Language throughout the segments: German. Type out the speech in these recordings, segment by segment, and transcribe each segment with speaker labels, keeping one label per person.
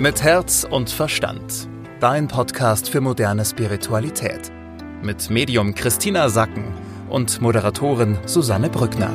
Speaker 1: Mit Herz und Verstand. Dein Podcast für moderne Spiritualität. Mit Medium Christina Sacken und Moderatorin Susanne Brückner.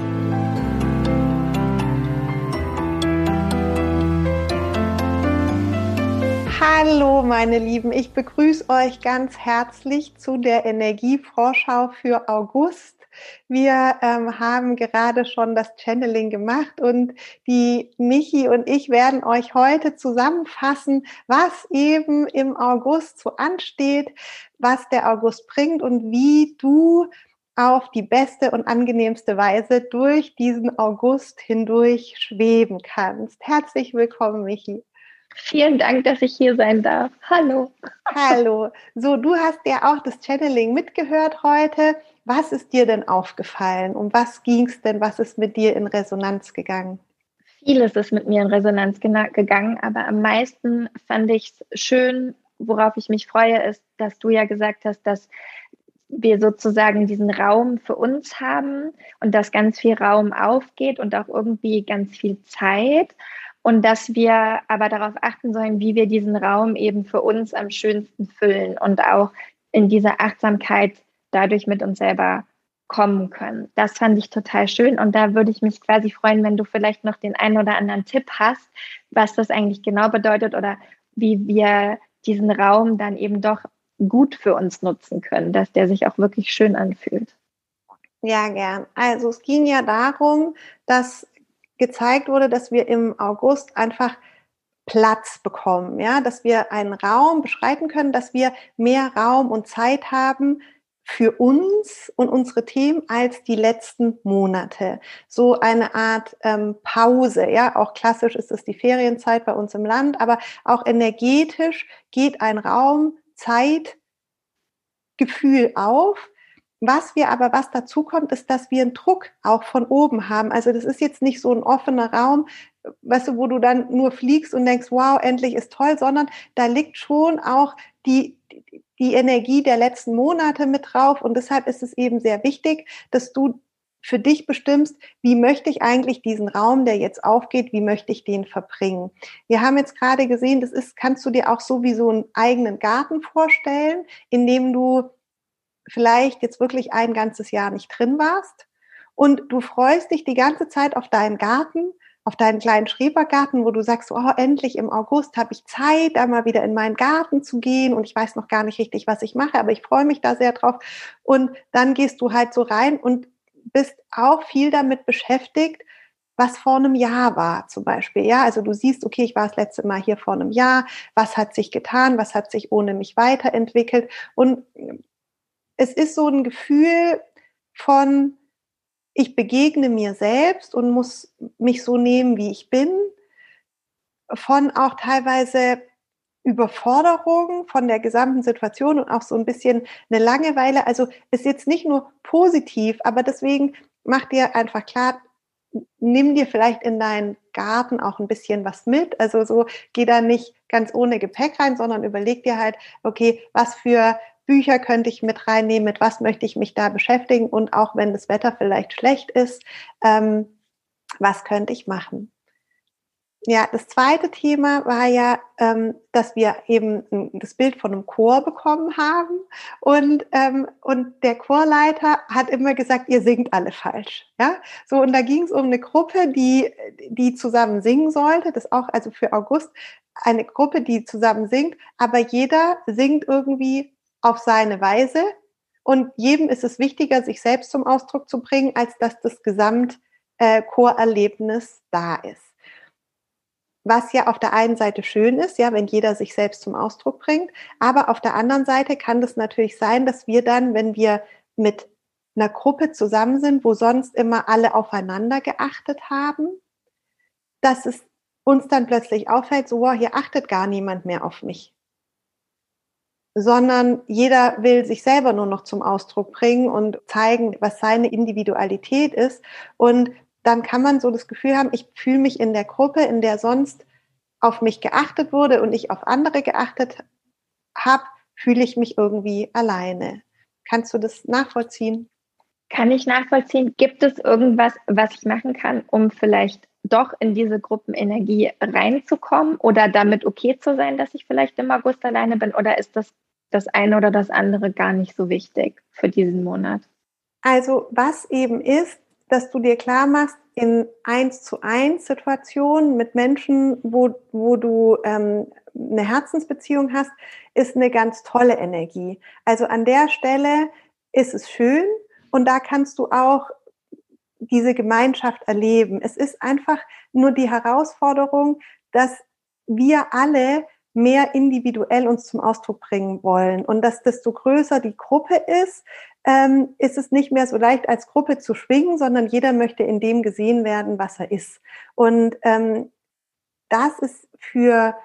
Speaker 2: Hallo meine Lieben, ich begrüße euch ganz herzlich zu der Energievorschau für August. Wir ähm, haben gerade schon das Channeling gemacht und die Michi und ich werden euch heute zusammenfassen, was eben im August so ansteht, was der August bringt und wie du auf die beste und angenehmste Weise durch diesen August hindurch schweben kannst. Herzlich willkommen, Michi.
Speaker 3: Vielen Dank, dass ich hier sein darf. Hallo.
Speaker 2: Hallo. So, du hast ja auch das Channeling mitgehört heute. Was ist dir denn aufgefallen? Um was ging es denn? Was ist mit dir in Resonanz gegangen?
Speaker 3: Vieles ist mit mir in Resonanz gegangen, aber am meisten fand ich es schön, worauf ich mich freue, ist, dass du ja gesagt hast, dass wir sozusagen diesen Raum für uns haben und dass ganz viel Raum aufgeht und auch irgendwie ganz viel Zeit und dass wir aber darauf achten sollen, wie wir diesen Raum eben für uns am schönsten füllen und auch in dieser Achtsamkeit dadurch mit uns selber kommen können. Das fand ich total schön und da würde ich mich quasi freuen, wenn du vielleicht noch den einen oder anderen Tipp hast, was das eigentlich genau bedeutet oder wie wir diesen Raum dann eben doch gut für uns nutzen können, dass der sich auch wirklich schön anfühlt.
Speaker 2: Ja, gern. Also es ging ja darum, dass gezeigt wurde, dass wir im August einfach Platz bekommen, ja, dass wir einen Raum beschreiten können, dass wir mehr Raum und Zeit haben für uns und unsere Themen als die letzten Monate. So eine Art ähm, Pause, ja, auch klassisch ist es die Ferienzeit bei uns im Land, aber auch energetisch geht ein Raum, Zeit, Gefühl auf, was wir aber, was dazu kommt, ist, dass wir einen Druck auch von oben haben. Also das ist jetzt nicht so ein offener Raum, weißt du, wo du dann nur fliegst und denkst, wow, endlich ist toll, sondern da liegt schon auch die, die Energie der letzten Monate mit drauf. Und deshalb ist es eben sehr wichtig, dass du für dich bestimmst, wie möchte ich eigentlich diesen Raum, der jetzt aufgeht, wie möchte ich den verbringen. Wir haben jetzt gerade gesehen, das ist, kannst du dir auch so wie so einen eigenen Garten vorstellen, in dem du vielleicht jetzt wirklich ein ganzes Jahr nicht drin warst und du freust dich die ganze Zeit auf deinen Garten, auf deinen kleinen Schrebergarten, wo du sagst, oh, endlich im August habe ich Zeit, da mal wieder in meinen Garten zu gehen und ich weiß noch gar nicht richtig, was ich mache, aber ich freue mich da sehr drauf. Und dann gehst du halt so rein und bist auch viel damit beschäftigt, was vor einem Jahr war zum Beispiel. Ja, also du siehst, okay, ich war das letzte Mal hier vor einem Jahr, was hat sich getan, was hat sich ohne mich weiterentwickelt und es ist so ein Gefühl von, ich begegne mir selbst und muss mich so nehmen, wie ich bin, von auch teilweise Überforderung von der gesamten Situation und auch so ein bisschen eine Langeweile. Also ist jetzt nicht nur positiv, aber deswegen mach dir einfach klar, nimm dir vielleicht in deinen Garten auch ein bisschen was mit. Also so geh da nicht ganz ohne Gepäck rein, sondern überleg dir halt, okay, was für Bücher könnte ich mit reinnehmen, mit was möchte ich mich da beschäftigen und auch wenn das Wetter vielleicht schlecht ist, ähm, was könnte ich machen? Ja, das zweite Thema war ja, ähm, dass wir eben das Bild von einem Chor bekommen haben und ähm, und der Chorleiter hat immer gesagt, ihr singt alle falsch, ja. So und da ging es um eine Gruppe, die die zusammen singen sollte. Das auch also für August eine Gruppe, die zusammen singt, aber jeder singt irgendwie auf seine Weise. Und jedem ist es wichtiger, sich selbst zum Ausdruck zu bringen, als dass das Gesamtchorerlebnis äh, da ist. Was ja auf der einen Seite schön ist, ja, wenn jeder sich selbst zum Ausdruck bringt. Aber auf der anderen Seite kann das natürlich sein, dass wir dann, wenn wir mit einer Gruppe zusammen sind, wo sonst immer alle aufeinander geachtet haben, dass es uns dann plötzlich auffällt, so, wow, hier achtet gar niemand mehr auf mich sondern jeder will sich selber nur noch zum Ausdruck bringen und zeigen, was seine Individualität ist. Und dann kann man so das Gefühl haben, ich fühle mich in der Gruppe, in der sonst auf mich geachtet wurde und ich auf andere geachtet habe, fühle ich mich irgendwie alleine. Kannst du das nachvollziehen?
Speaker 3: Kann ich nachvollziehen? Gibt es irgendwas, was ich machen kann, um vielleicht doch in diese Gruppenenergie reinzukommen oder damit okay zu sein, dass ich vielleicht im August alleine bin? Oder ist das das eine oder das andere gar nicht so wichtig für diesen Monat?
Speaker 2: Also was eben ist, dass du dir klar machst, in eins zu eins Situationen mit Menschen, wo, wo du ähm, eine Herzensbeziehung hast, ist eine ganz tolle Energie. Also an der Stelle ist es schön und da kannst du auch diese Gemeinschaft erleben. Es ist einfach nur die Herausforderung, dass wir alle mehr individuell uns zum Ausdruck bringen wollen. Und dass desto größer die Gruppe ist, ähm, ist es nicht mehr so leicht als Gruppe zu schwingen, sondern jeder möchte in dem gesehen werden, was er ist. Und ähm, das ist für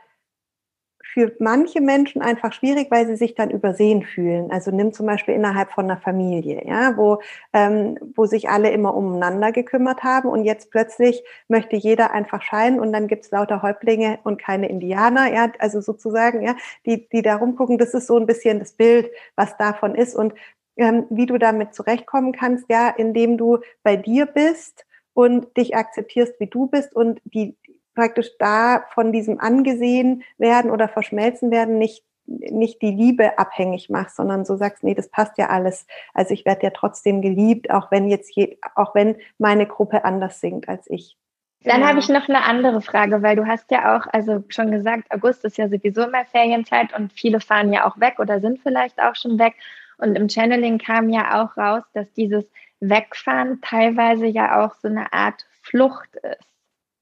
Speaker 2: für manche Menschen einfach schwierig, weil sie sich dann übersehen fühlen. Also nimm zum Beispiel innerhalb von einer Familie, ja, wo, ähm, wo sich alle immer umeinander gekümmert haben und jetzt plötzlich möchte jeder einfach scheinen und dann gibt's lauter Häuptlinge und keine Indianer, ja, also sozusagen, ja, die, die da rumgucken. Das ist so ein bisschen das Bild, was davon ist und ähm, wie du damit zurechtkommen kannst, ja, indem du bei dir bist und dich akzeptierst, wie du bist und die, praktisch da von diesem angesehen werden oder verschmelzen werden nicht nicht die Liebe abhängig machst, sondern so sagst, nee, das passt ja alles. Also ich werde ja trotzdem geliebt, auch wenn jetzt je, auch wenn meine Gruppe anders singt als ich.
Speaker 3: Dann genau. habe ich noch eine andere Frage, weil du hast ja auch, also schon gesagt, August ist ja sowieso immer Ferienzeit und viele fahren ja auch weg oder sind vielleicht auch schon weg. Und im Channeling kam ja auch raus, dass dieses Wegfahren teilweise ja auch so eine Art Flucht ist.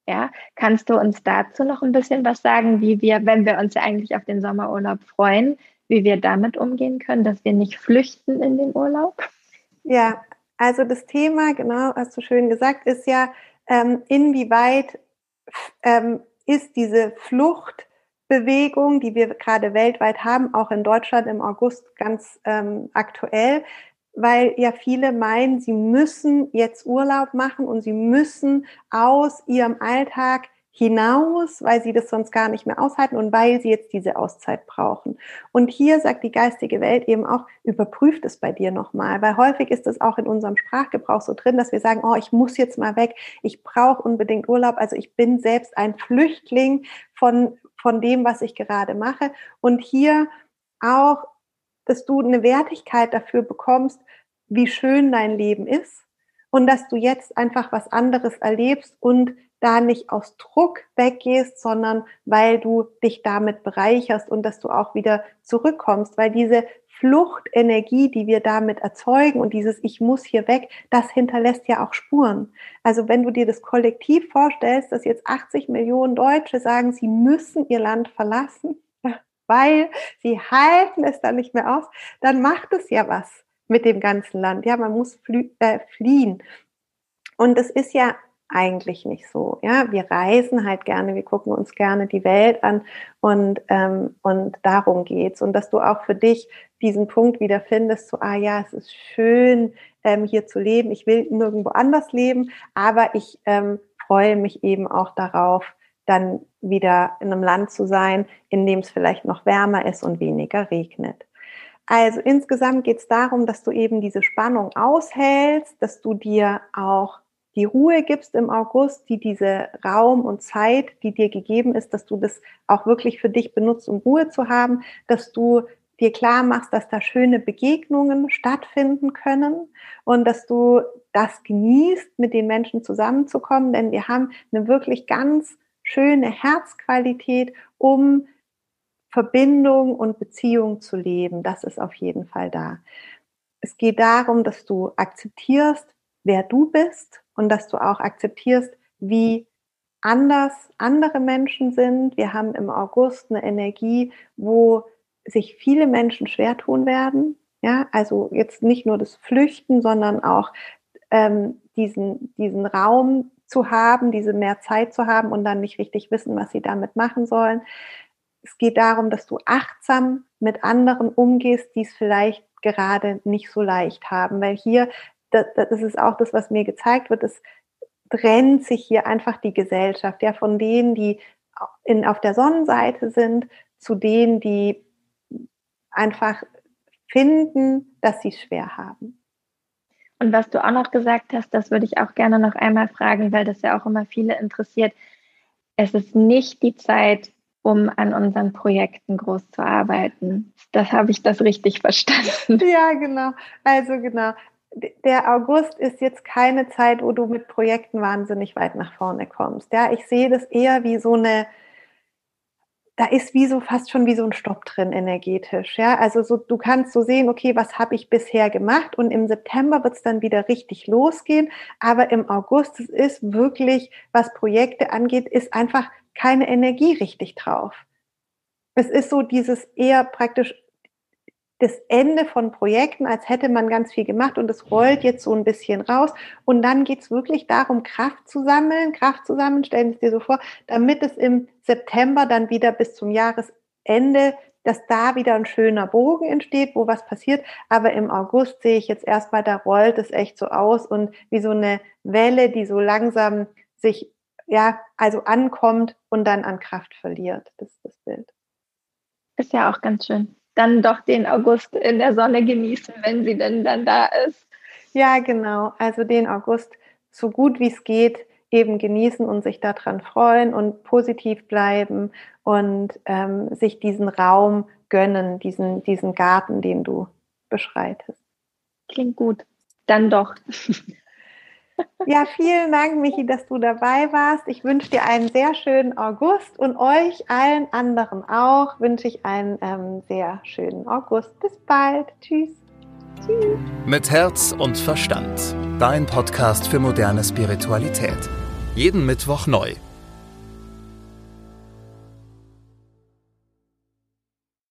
Speaker 3: Ja, kannst du uns dazu noch ein bisschen was sagen, wie wir, wenn wir uns ja eigentlich auf den Sommerurlaub freuen, wie wir damit umgehen können, dass wir nicht flüchten in den Urlaub?
Speaker 2: Ja, also das Thema, genau, hast du schön gesagt, ist ja, ähm, inwieweit ähm, ist diese Fluchtbewegung, die wir gerade weltweit haben, auch in Deutschland im August ganz ähm, aktuell, weil ja viele meinen, sie müssen jetzt Urlaub machen und sie müssen aus ihrem Alltag hinaus, weil sie das sonst gar nicht mehr aushalten und weil sie jetzt diese Auszeit brauchen. Und hier sagt die geistige Welt eben auch, überprüft es bei dir nochmal, weil häufig ist es auch in unserem Sprachgebrauch so drin, dass wir sagen, oh, ich muss jetzt mal weg, ich brauche unbedingt Urlaub, also ich bin selbst ein Flüchtling von, von dem, was ich gerade mache. Und hier auch dass du eine Wertigkeit dafür bekommst, wie schön dein Leben ist und dass du jetzt einfach was anderes erlebst und da nicht aus Druck weggehst, sondern weil du dich damit bereicherst und dass du auch wieder zurückkommst, weil diese Fluchtenergie, die wir damit erzeugen und dieses Ich muss hier weg, das hinterlässt ja auch Spuren. Also wenn du dir das Kollektiv vorstellst, dass jetzt 80 Millionen Deutsche sagen, sie müssen ihr Land verlassen, weil sie halten es dann nicht mehr aus, dann macht es ja was mit dem ganzen Land. Ja, man muss äh, fliehen. Und es ist ja eigentlich nicht so. Ja, wir reisen halt gerne, wir gucken uns gerne die Welt an und, ähm, und darum geht's. Und dass du auch für dich diesen Punkt wieder findest, so, ah ja, es ist schön, ähm, hier zu leben. Ich will nirgendwo anders leben, aber ich ähm, freue mich eben auch darauf, dann wieder in einem Land zu sein, in dem es vielleicht noch wärmer ist und weniger regnet. Also insgesamt geht es darum, dass du eben diese Spannung aushältst, dass du dir auch die Ruhe gibst im August, die diese Raum und Zeit, die dir gegeben ist, dass du das auch wirklich für dich benutzt, um Ruhe zu haben, dass du dir klar machst, dass da schöne Begegnungen stattfinden können und dass du das genießt, mit den Menschen zusammenzukommen, denn wir haben eine wirklich ganz schöne Herzqualität, um Verbindung und Beziehung zu leben. Das ist auf jeden Fall da. Es geht darum, dass du akzeptierst, wer du bist und dass du auch akzeptierst, wie anders andere Menschen sind. Wir haben im August eine Energie, wo sich viele Menschen schwer tun werden. Ja, also jetzt nicht nur das Flüchten, sondern auch ähm, diesen, diesen Raum zu haben, diese mehr Zeit zu haben und dann nicht richtig wissen, was sie damit machen sollen. Es geht darum, dass du achtsam mit anderen umgehst, die es vielleicht gerade nicht so leicht haben, weil hier, das, ist auch das, was mir gezeigt wird, es trennt sich hier einfach die Gesellschaft, ja, von denen, die in, auf der Sonnenseite sind, zu denen, die einfach finden, dass sie es schwer haben.
Speaker 3: Und was du auch noch gesagt hast, das würde ich auch gerne noch einmal fragen, weil das ja auch immer viele interessiert. Es ist nicht die Zeit, um an unseren Projekten groß zu arbeiten. Das habe ich das richtig verstanden.
Speaker 2: Ja, genau. Also genau. Der August ist jetzt keine Zeit, wo du mit Projekten wahnsinnig weit nach vorne kommst. Ja, ich sehe das eher wie so eine da ist wie so fast schon wie so ein Stopp drin energetisch. Ja, also so, du kannst so sehen, okay, was habe ich bisher gemacht? Und im September wird es dann wieder richtig losgehen. Aber im August, es ist wirklich, was Projekte angeht, ist einfach keine Energie richtig drauf. Es ist so dieses eher praktisch das Ende von Projekten, als hätte man ganz viel gemacht und es rollt jetzt so ein bisschen raus. Und dann geht es wirklich darum, Kraft zu sammeln, Kraft zu sammeln, stellen Sie es dir so vor, damit es im September dann wieder bis zum Jahresende, dass da wieder ein schöner Bogen entsteht, wo was passiert. Aber im August sehe ich jetzt erstmal, da rollt es echt so aus und wie so eine Welle, die so langsam sich, ja, also ankommt und dann an Kraft verliert. Das ist das Bild.
Speaker 3: Ist ja auch ganz schön dann doch den August in der Sonne genießen, wenn sie denn dann da ist.
Speaker 2: Ja, genau. Also den August so gut wie es geht eben genießen und sich daran freuen und positiv bleiben und ähm, sich diesen Raum gönnen, diesen, diesen Garten, den du beschreitest.
Speaker 3: Klingt gut. Dann doch.
Speaker 2: Ja, vielen Dank, Michi, dass du dabei warst. Ich wünsche dir einen sehr schönen August und euch allen anderen auch wünsche ich einen ähm, sehr schönen August. Bis bald. Tschüss.
Speaker 1: Tschüss. Mit Herz und Verstand. Dein Podcast für moderne Spiritualität. Jeden Mittwoch neu.